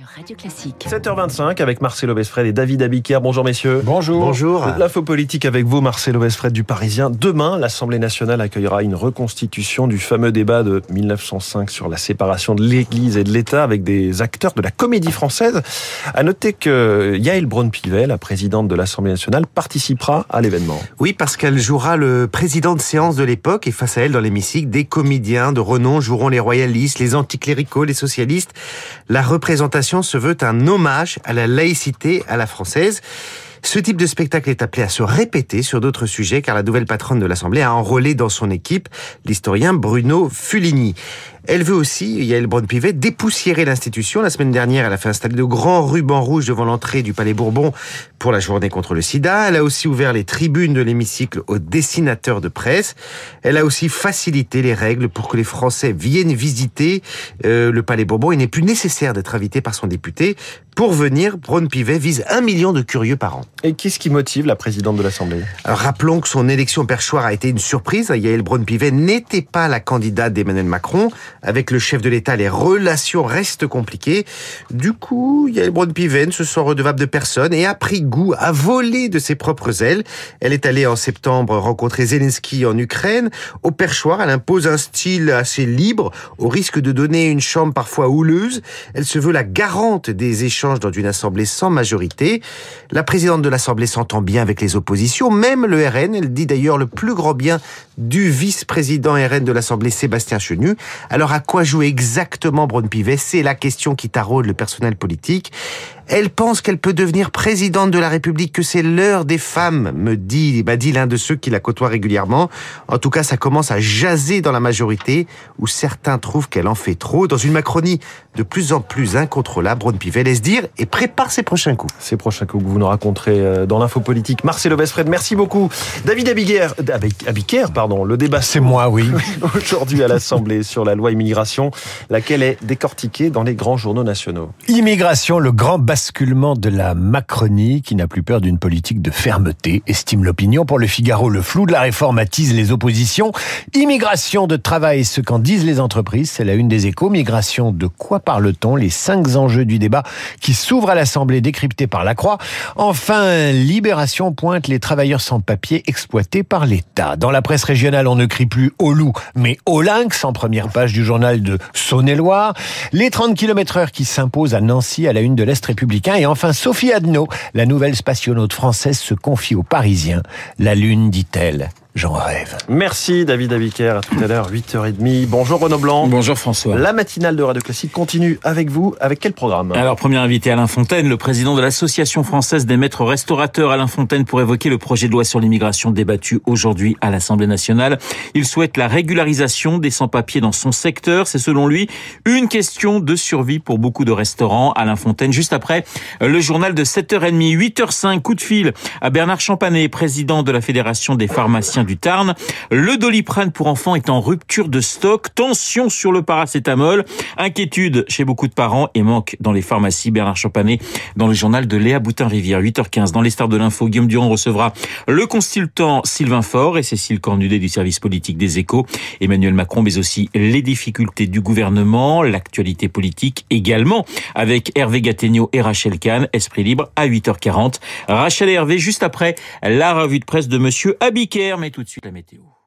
sur Radio Classique. 7h25 avec Marcelo Besfred et David Abiker. Bonjour messieurs. Bonjour. Bonjour. L'info politique avec vous, Marcelo Besfred du Parisien. Demain, l'Assemblée nationale accueillera une reconstitution du fameux débat de 1905 sur la séparation de l'Église et de l'État avec des acteurs de la comédie française. À noter que Yael Braun-Pivet, la présidente de l'Assemblée nationale, participera à l'événement. Oui, parce qu'elle jouera le président de séance de l'époque et face à elle, dans l'hémicycle, des comédiens de renom joueront les royalistes, les anticléricaux, les socialistes. La représentation se veut un hommage à la laïcité à la française. Ce type de spectacle est appelé à se répéter sur d'autres sujets car la nouvelle patronne de l'Assemblée a enrôlé dans son équipe l'historien Bruno Fuligny. Elle veut aussi, Yael Braun-Pivet, dépoussiérer l'institution. La semaine dernière, elle a fait installer de grands rubans rouges devant l'entrée du Palais Bourbon pour la journée contre le sida. Elle a aussi ouvert les tribunes de l'hémicycle aux dessinateurs de presse. Elle a aussi facilité les règles pour que les Français viennent visiter euh, le Palais Bourbon. Il n'est plus nécessaire d'être invité par son député. Pour venir, Braun-Pivet vise un million de curieux par an. Et qu'est-ce qui motive la présidente de l'Assemblée? Rappelons que son élection au perchoir a été une surprise. Yael Braun-Pivet n'était pas la candidate d'Emmanuel Macron. Avec le chef de l'État, les relations restent compliquées. Du coup, Yael Braun-Pivet ne se sent redevable de personne et a pris goût à voler de ses propres ailes. Elle est allée en septembre rencontrer Zelensky en Ukraine. Au perchoir, elle impose un style assez libre, au risque de donner une chambre parfois houleuse. Elle se veut la garante des échanges dans une assemblée sans majorité. La présidente de l'Assemblée s'entend bien avec les oppositions, même le RN. Elle dit d'ailleurs le plus grand bien du vice-président RN de l'Assemblée, Sébastien Chenu. Alors à quoi joue exactement Braun-Pivet? C'est la question qui taraude le personnel politique. Elle pense qu'elle peut devenir présidente de la République, que c'est l'heure des femmes, me dit, m'a dit l'un de ceux qui la côtoient régulièrement. En tout cas, ça commence à jaser dans la majorité, où certains trouvent qu'elle en fait trop. Dans une Macronie de plus en plus incontrôlable, Braun-Pivet laisse dire et prépare ses prochains coups. Ses prochains coups que vous nous raconterez euh, dans l'info politique. Marcelo Besfred, merci beaucoup. David Abiker, Abiker pardon, le débat c'est moi, oui. Aujourd'hui à l'Assemblée sur la loi immigration, laquelle est décortiquée dans les grands journaux nationaux. Immigration, le grand basculement de la Macronie qui n'a plus peur d'une politique de fermeté, estime l'opinion. Pour le Figaro, le flou de la réforme attise les oppositions. Immigration de travail, ce qu'en disent les entreprises, c'est la une des échos. Migration, de quoi parle-t-on? Les cinq enjeux du débat qui s'ouvrent à l'Assemblée décryptés par la Croix. Enfin, Libération pointe les travailleurs sans papier exploités par l'État. Dans la presse régionale, on ne crie plus au loup, mais au lynx en première page du journal de Saône-et-Loire. Les 30 km heure qui s'imposent à Nancy à la une de l'Est républicain et enfin, Sophie Adno, la nouvelle spationaute française, se confie aux Parisiens. La Lune, dit-elle, J'en rêve. Merci David Abiker. À tout à l'heure, 8h30. Bonjour Renaud Blanc. Bonjour François. La matinale de Radio Classique continue avec vous. Avec quel programme Alors, premier invité Alain Fontaine, le président de l'Association française des maîtres restaurateurs. Alain Fontaine pour évoquer le projet de loi sur l'immigration débattu aujourd'hui à l'Assemblée nationale. Il souhaite la régularisation des sans-papiers dans son secteur. C'est selon lui une question de survie pour beaucoup de restaurants. Alain Fontaine, juste après le journal de 7h30, 8h05, coup de fil à Bernard Champanet, président de la Fédération des du Tarn. Le doliprane pour enfants est en rupture de stock. Tension sur le paracétamol. Inquiétude chez beaucoup de parents et manque dans les pharmacies. Bernard Champanet dans le journal de Léa Boutin-Rivière. 8h15 dans les stars de l'info. Guillaume Durand recevra le consultant Sylvain Faure et Cécile Cornudet du service politique des échos. Emmanuel Macron, mais aussi les difficultés du gouvernement, l'actualité politique également avec Hervé Gattegno et Rachel Kahn. Esprit libre à 8h40. Rachel et Hervé juste après la revue de presse de monsieur Abiker tout de suite la météo.